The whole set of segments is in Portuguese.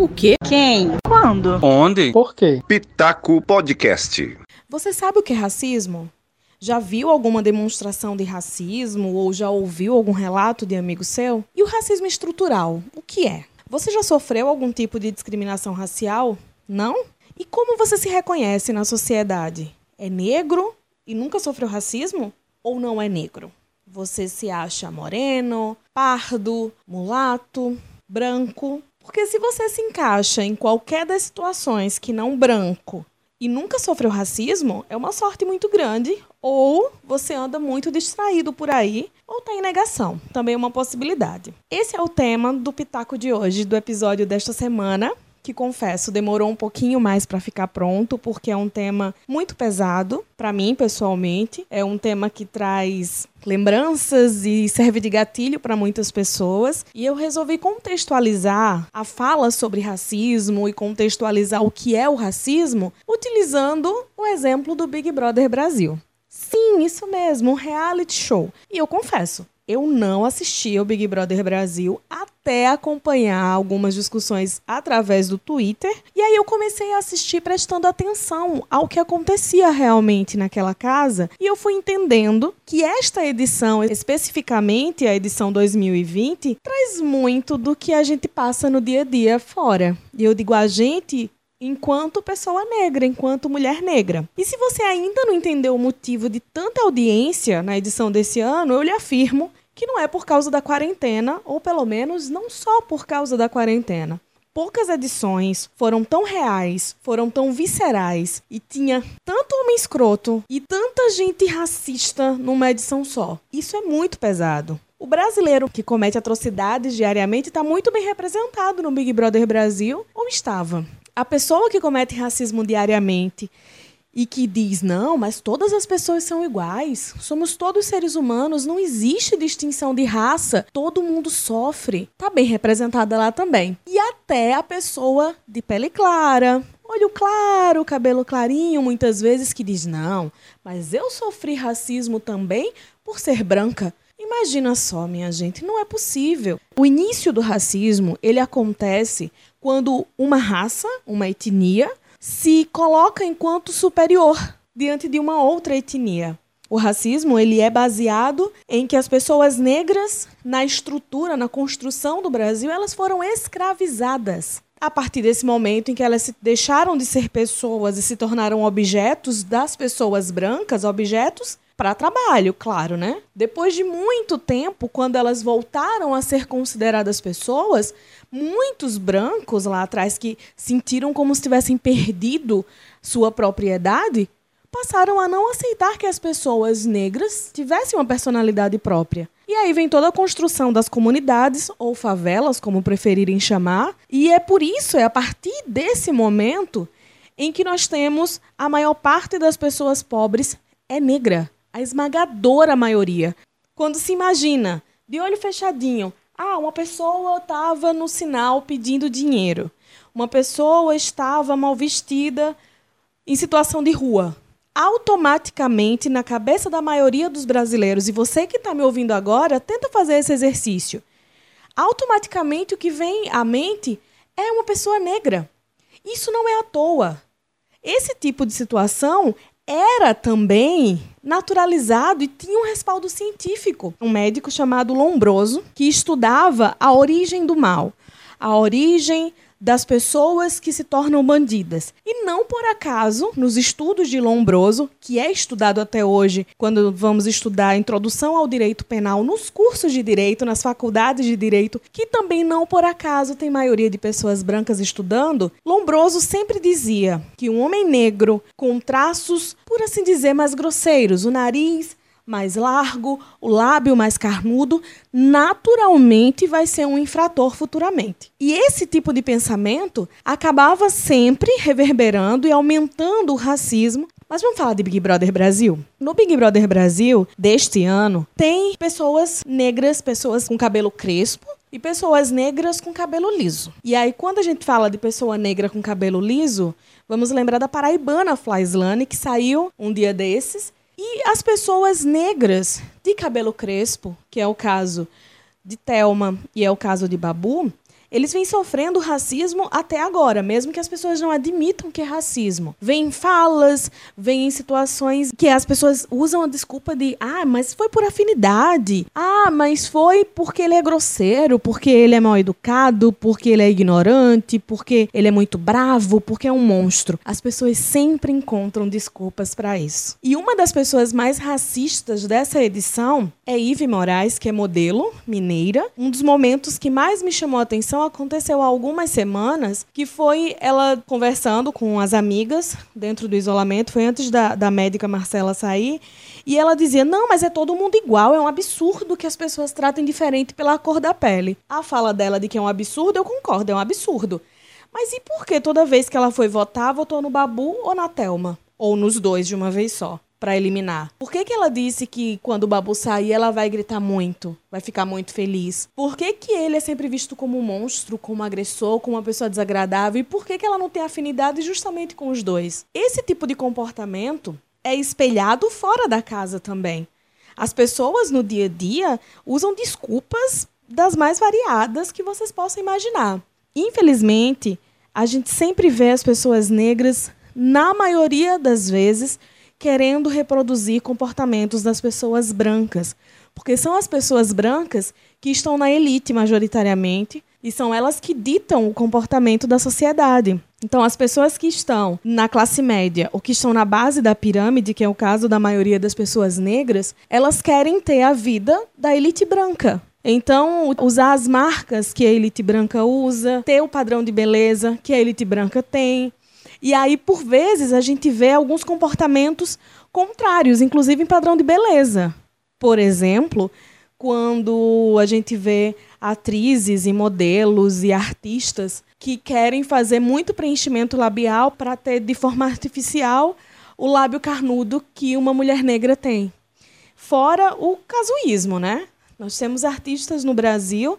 O quê? Quem? Quando? Onde? Por quê? Pitaco Podcast. Você sabe o que é racismo? Já viu alguma demonstração de racismo ou já ouviu algum relato de amigo seu? E o racismo estrutural, o que é? Você já sofreu algum tipo de discriminação racial? Não? E como você se reconhece na sociedade? É negro e nunca sofreu racismo? Ou não é negro? Você se acha moreno, pardo, mulato, branco? Porque se você se encaixa em qualquer das situações que não branco e nunca sofreu racismo, é uma sorte muito grande, ou você anda muito distraído por aí, ou está em negação. Também é uma possibilidade. Esse é o tema do Pitaco de hoje, do episódio desta semana que confesso demorou um pouquinho mais para ficar pronto, porque é um tema muito pesado para mim pessoalmente. É um tema que traz lembranças e serve de gatilho para muitas pessoas. E eu resolvi contextualizar a fala sobre racismo e contextualizar o que é o racismo utilizando o exemplo do Big Brother Brasil. Sim, isso mesmo, um reality show. E eu confesso, eu não assisti ao Big Brother Brasil até acompanhar algumas discussões através do Twitter. E aí eu comecei a assistir prestando atenção ao que acontecia realmente naquela casa. E eu fui entendendo que esta edição, especificamente a edição 2020, traz muito do que a gente passa no dia a dia fora. E eu digo a gente enquanto pessoa negra, enquanto mulher negra. E se você ainda não entendeu o motivo de tanta audiência na edição desse ano, eu lhe afirmo que não é por causa da quarentena, ou pelo menos não só por causa da quarentena. Poucas edições foram tão reais, foram tão viscerais e tinha tanto homem escroto e tanta gente racista numa edição só. Isso é muito pesado. O brasileiro que comete atrocidades diariamente está muito bem representado no Big Brother Brasil, ou estava. A pessoa que comete racismo diariamente e que diz: não, mas todas as pessoas são iguais, somos todos seres humanos, não existe distinção de raça, todo mundo sofre. Tá bem representada lá também. E até a pessoa de pele clara, olho claro, cabelo clarinho, muitas vezes que diz: não, mas eu sofri racismo também por ser branca. Imagina só, minha gente, não é possível. O início do racismo, ele acontece quando uma raça, uma etnia, se coloca enquanto superior diante de uma outra etnia. O racismo ele é baseado em que as pessoas negras, na estrutura, na construção do Brasil, elas foram escravizadas. A partir desse momento em que elas deixaram de ser pessoas e se tornaram objetos das pessoas brancas, objetos para trabalho, claro, né? Depois de muito tempo, quando elas voltaram a ser consideradas pessoas, muitos brancos lá atrás que sentiram como se tivessem perdido sua propriedade, passaram a não aceitar que as pessoas negras tivessem uma personalidade própria. E aí vem toda a construção das comunidades, ou favelas, como preferirem chamar, e é por isso, é a partir desse momento, em que nós temos a maior parte das pessoas pobres é negra a esmagadora maioria. Quando se imagina, de olho fechadinho, ah, uma pessoa estava no sinal pedindo dinheiro. Uma pessoa estava mal vestida em situação de rua. Automaticamente, na cabeça da maioria dos brasileiros, e você que está me ouvindo agora, tenta fazer esse exercício. Automaticamente, o que vem à mente é uma pessoa negra. Isso não é à toa. Esse tipo de situação era também naturalizado e tinha um respaldo científico. Um médico chamado Lombroso, que estudava a origem do mal, a origem das pessoas que se tornam bandidas. E não por acaso, nos estudos de Lombroso, que é estudado até hoje, quando vamos estudar a introdução ao direito penal nos cursos de direito, nas faculdades de direito, que também não por acaso tem maioria de pessoas brancas estudando, Lombroso sempre dizia que um homem negro com traços, por assim dizer, mais grosseiros, o nariz mais largo, o lábio mais carnudo, naturalmente vai ser um infrator futuramente. E esse tipo de pensamento acabava sempre reverberando e aumentando o racismo. Mas vamos falar de Big Brother Brasil? No Big Brother Brasil deste ano, tem pessoas negras, pessoas com cabelo crespo, e pessoas negras com cabelo liso. E aí, quando a gente fala de pessoa negra com cabelo liso, vamos lembrar da paraibana Flaislane, que saiu um dia desses e as pessoas negras de cabelo crespo, que é o caso de Thelma e é o caso de Babu, eles vêm sofrendo racismo até agora, mesmo que as pessoas não admitam que é racismo. Vem falas, em situações que as pessoas usam a desculpa de ah, mas foi por afinidade. Ah, mas foi porque ele é grosseiro, porque ele é mal educado, porque ele é ignorante, porque ele é muito bravo, porque é um monstro. As pessoas sempre encontram desculpas para isso. E uma das pessoas mais racistas dessa edição é Ive Moraes, que é modelo mineira. Um dos momentos que mais me chamou a atenção aconteceu há algumas semanas, que foi ela conversando com as amigas dentro do isolamento, foi antes da, da médica Marcela sair, e ela dizia: Não, mas é todo mundo igual, é um absurdo que as pessoas tratem diferente pela cor da pele. A fala dela de que é um absurdo, eu concordo, é um absurdo. Mas e por que toda vez que ela foi votar, votou no Babu ou na Telma? Ou nos dois de uma vez só? Para eliminar? Por que, que ela disse que quando o Babu sair ela vai gritar muito, vai ficar muito feliz? Por que, que ele é sempre visto como um monstro, como um agressor, como uma pessoa desagradável? E por que, que ela não tem afinidade justamente com os dois? Esse tipo de comportamento é espelhado fora da casa também. As pessoas no dia a dia usam desculpas das mais variadas que vocês possam imaginar. Infelizmente, a gente sempre vê as pessoas negras, na maioria das vezes, querendo reproduzir comportamentos das pessoas brancas, porque são as pessoas brancas que estão na elite majoritariamente e são elas que ditam o comportamento da sociedade. Então, as pessoas que estão na classe média ou que estão na base da pirâmide, que é o caso da maioria das pessoas negras, elas querem ter a vida da elite branca. Então, usar as marcas que a elite branca usa, ter o padrão de beleza que a elite branca tem, e aí, por vezes, a gente vê alguns comportamentos contrários, inclusive em padrão de beleza. Por exemplo, quando a gente vê atrizes e modelos e artistas que querem fazer muito preenchimento labial para ter de forma artificial o lábio carnudo que uma mulher negra tem. Fora o casuísmo, né? Nós temos artistas no Brasil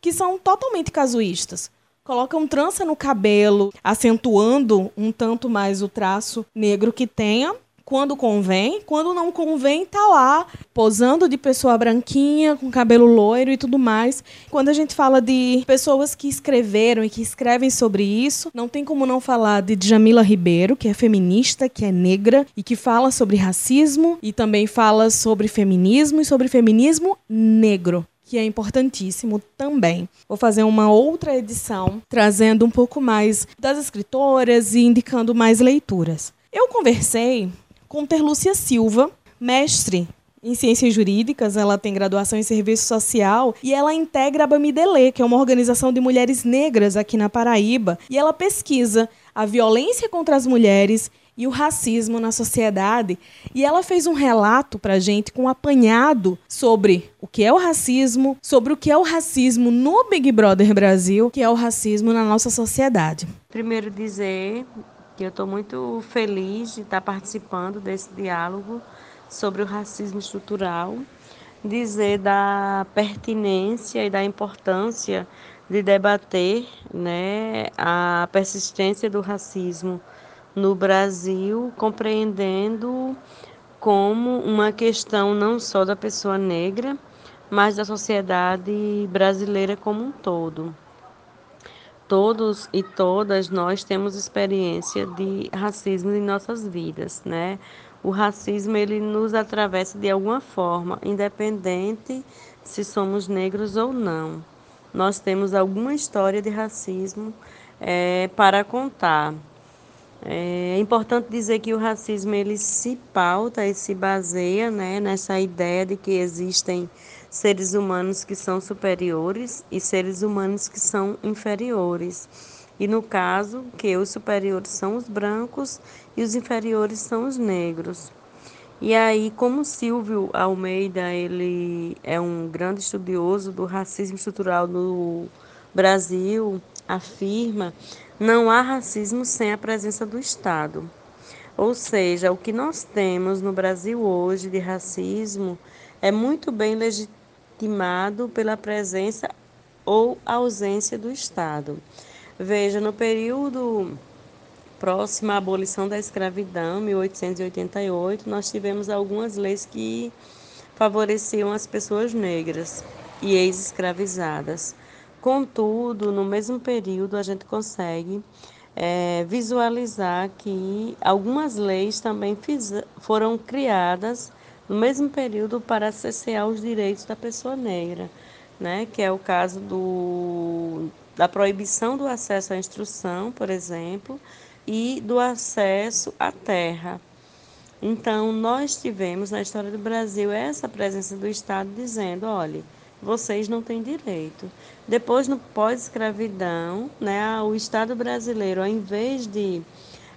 que são totalmente casuístas colocam trança no cabelo, acentuando um tanto mais o traço negro que tenha, quando convém, quando não convém, tá lá, posando de pessoa branquinha, com cabelo loiro e tudo mais. Quando a gente fala de pessoas que escreveram e que escrevem sobre isso, não tem como não falar de Jamila Ribeiro, que é feminista, que é negra e que fala sobre racismo e também fala sobre feminismo e sobre feminismo negro que é importantíssimo também. Vou fazer uma outra edição trazendo um pouco mais das escritoras e indicando mais leituras. Eu conversei com Terlúcia Silva, mestre em ciências jurídicas, ela tem graduação em serviço social e ela integra a Bamidele, que é uma organização de mulheres negras aqui na Paraíba, e ela pesquisa a violência contra as mulheres e o racismo na sociedade. E ela fez um relato para gente com um apanhado sobre o que é o racismo, sobre o que é o racismo no Big Brother Brasil, que é o racismo na nossa sociedade. Primeiro dizer que eu estou muito feliz de estar participando desse diálogo sobre o racismo estrutural, dizer da pertinência e da importância de debater né, a persistência do racismo no Brasil, compreendendo como uma questão não só da pessoa negra, mas da sociedade brasileira como um todo. Todos e todas nós temos experiência de racismo em nossas vidas, né? O racismo ele nos atravessa de alguma forma, independente se somos negros ou não. Nós temos alguma história de racismo é, para contar. É importante dizer que o racismo ele se pauta e se baseia né, nessa ideia de que existem seres humanos que são superiores e seres humanos que são inferiores. E no caso, que os superiores são os brancos e os inferiores são os negros. E aí, como Silvio Almeida, ele é um grande estudioso do racismo estrutural no Brasil, afirma não há racismo sem a presença do Estado. Ou seja, o que nós temos no Brasil hoje de racismo é muito bem legitimado pela presença ou ausência do Estado. Veja, no período próximo à abolição da escravidão, 1888, nós tivemos algumas leis que favoreciam as pessoas negras e ex-escravizadas Contudo, no mesmo período, a gente consegue é, visualizar que algumas leis também fiz, foram criadas no mesmo período para cessear os direitos da pessoa negra, né? que é o caso do, da proibição do acesso à instrução, por exemplo, e do acesso à terra. Então, nós tivemos na história do Brasil essa presença do Estado dizendo: olha, vocês não têm direito. Depois, no pós-escravidão, né, o Estado brasileiro, ao invés de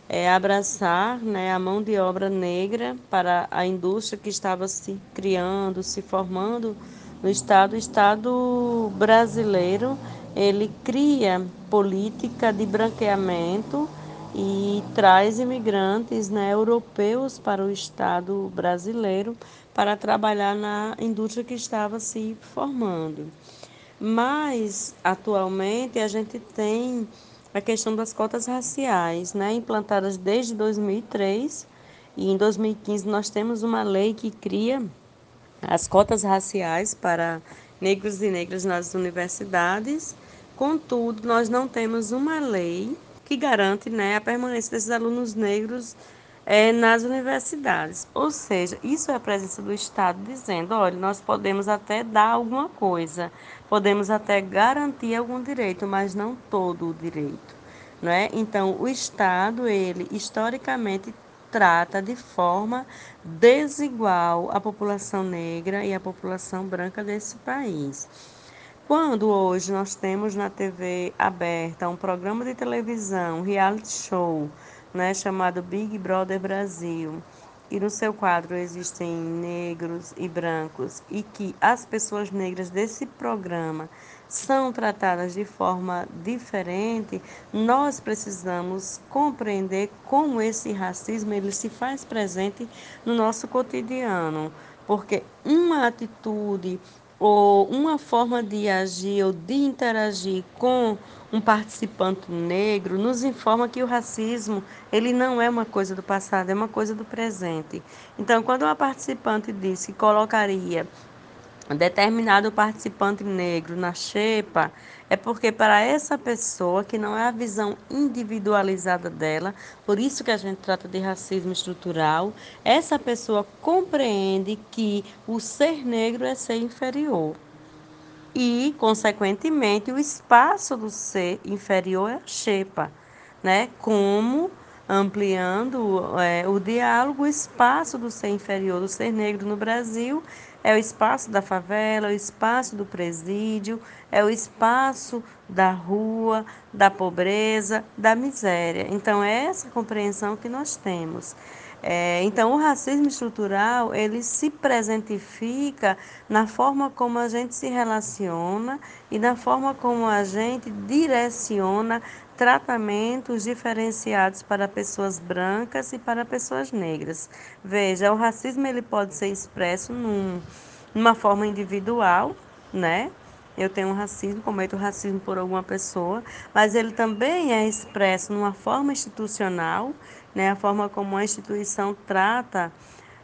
é, abraçar né, a mão de obra negra para a indústria que estava se criando, se formando no Estado, o Estado brasileiro ele cria política de branqueamento e traz imigrantes né, europeus para o Estado brasileiro para trabalhar na indústria que estava se formando. Mas, atualmente, a gente tem a questão das cotas raciais, né, implantadas desde 2003, e em 2015 nós temos uma lei que cria as cotas raciais para negros e negras nas universidades. Contudo, nós não temos uma lei que garante né, a permanência desses alunos negros é, nas universidades. Ou seja, isso é a presença do Estado dizendo: olha, nós podemos até dar alguma coisa, podemos até garantir algum direito, mas não todo o direito. Né? Então, o Estado, ele historicamente trata de forma desigual a população negra e a população branca desse país. Quando hoje nós temos na TV aberta um programa de televisão, reality show, né, chamado Big Brother Brasil, e no seu quadro existem negros e brancos, e que as pessoas negras desse programa são tratadas de forma diferente, nós precisamos compreender como esse racismo ele se faz presente no nosso cotidiano, porque uma atitude ou uma forma de agir ou de interagir com um participante negro nos informa que o racismo ele não é uma coisa do passado, é uma coisa do presente. Então, quando uma participante diz que colocaria determinado participante negro na xepa, é porque para essa pessoa, que não é a visão individualizada dela, por isso que a gente trata de racismo estrutural, essa pessoa compreende que o ser negro é ser inferior. E, consequentemente, o espaço do ser inferior é a xepa, né? Como ampliando é, o diálogo, o espaço do ser inferior, do ser negro no Brasil é o espaço da favela, é o espaço do presídio, é o espaço da rua, da pobreza, da miséria. Então, é essa compreensão que nós temos. É, então, o racismo estrutural, ele se presentifica na forma como a gente se relaciona e na forma como a gente direciona tratamentos diferenciados para pessoas brancas e para pessoas negras. Veja, o racismo ele pode ser expresso num, numa forma individual, né? Eu tenho racismo, cometo racismo por alguma pessoa, mas ele também é expresso numa forma institucional, né? A forma como a instituição trata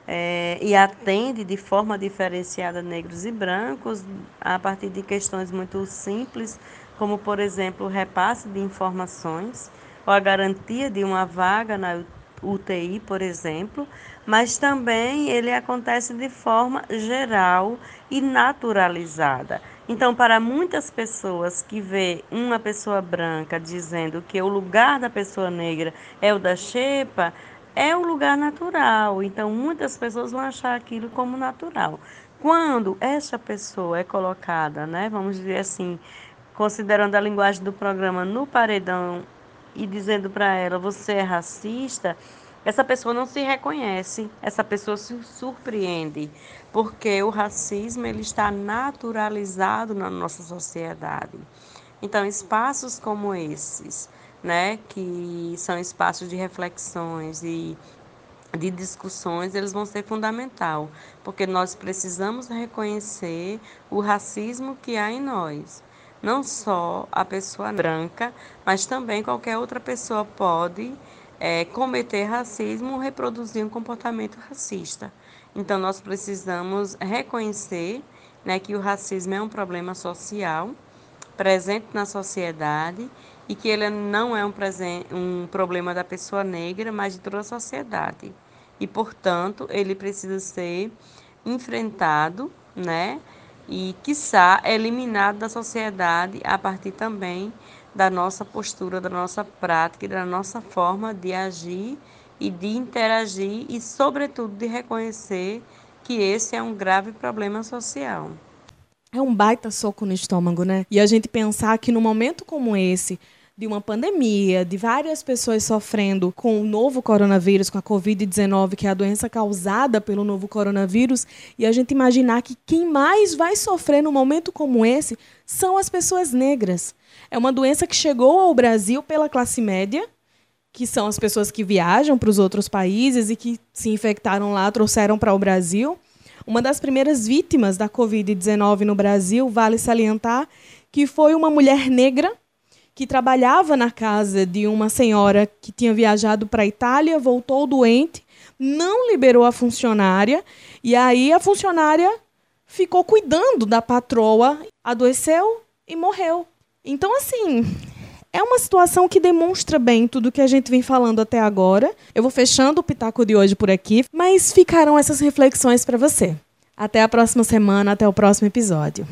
é, e atende de forma diferenciada negros e brancos a partir de questões muito simples como, por exemplo, o repasse de informações ou a garantia de uma vaga na UTI, por exemplo, mas também ele acontece de forma geral e naturalizada. Então, para muitas pessoas que vê uma pessoa branca dizendo que o lugar da pessoa negra é o da xepa, é um lugar natural. Então, muitas pessoas vão achar aquilo como natural. Quando essa pessoa é colocada, né, vamos dizer assim, considerando a linguagem do programa no paredão e dizendo para ela você é racista, essa pessoa não se reconhece, essa pessoa se surpreende, porque o racismo ele está naturalizado na nossa sociedade. Então, espaços como esses, né, que são espaços de reflexões e de discussões, eles vão ser fundamental, porque nós precisamos reconhecer o racismo que há em nós. Não só a pessoa branca, mas também qualquer outra pessoa pode é, cometer racismo ou reproduzir um comportamento racista. Então, nós precisamos reconhecer né, que o racismo é um problema social, presente na sociedade e que ele não é um, um problema da pessoa negra, mas de toda a sociedade. E, portanto, ele precisa ser enfrentado, né? E, quiçá, eliminado da sociedade a partir também da nossa postura, da nossa prática e da nossa forma de agir e de interagir e, sobretudo, de reconhecer que esse é um grave problema social. É um baita soco no estômago, né? E a gente pensar que no momento como esse, de uma pandemia, de várias pessoas sofrendo com o novo coronavírus, com a Covid-19, que é a doença causada pelo novo coronavírus, e a gente imaginar que quem mais vai sofrer num momento como esse são as pessoas negras. É uma doença que chegou ao Brasil pela classe média, que são as pessoas que viajam para os outros países e que se infectaram lá, trouxeram para o Brasil. Uma das primeiras vítimas da Covid-19 no Brasil, vale salientar, que foi uma mulher negra que trabalhava na casa de uma senhora que tinha viajado para a Itália, voltou doente, não liberou a funcionária, e aí a funcionária ficou cuidando da patroa, adoeceu e morreu. Então, assim, é uma situação que demonstra bem tudo que a gente vem falando até agora. Eu vou fechando o pitaco de hoje por aqui, mas ficaram essas reflexões para você. Até a próxima semana, até o próximo episódio.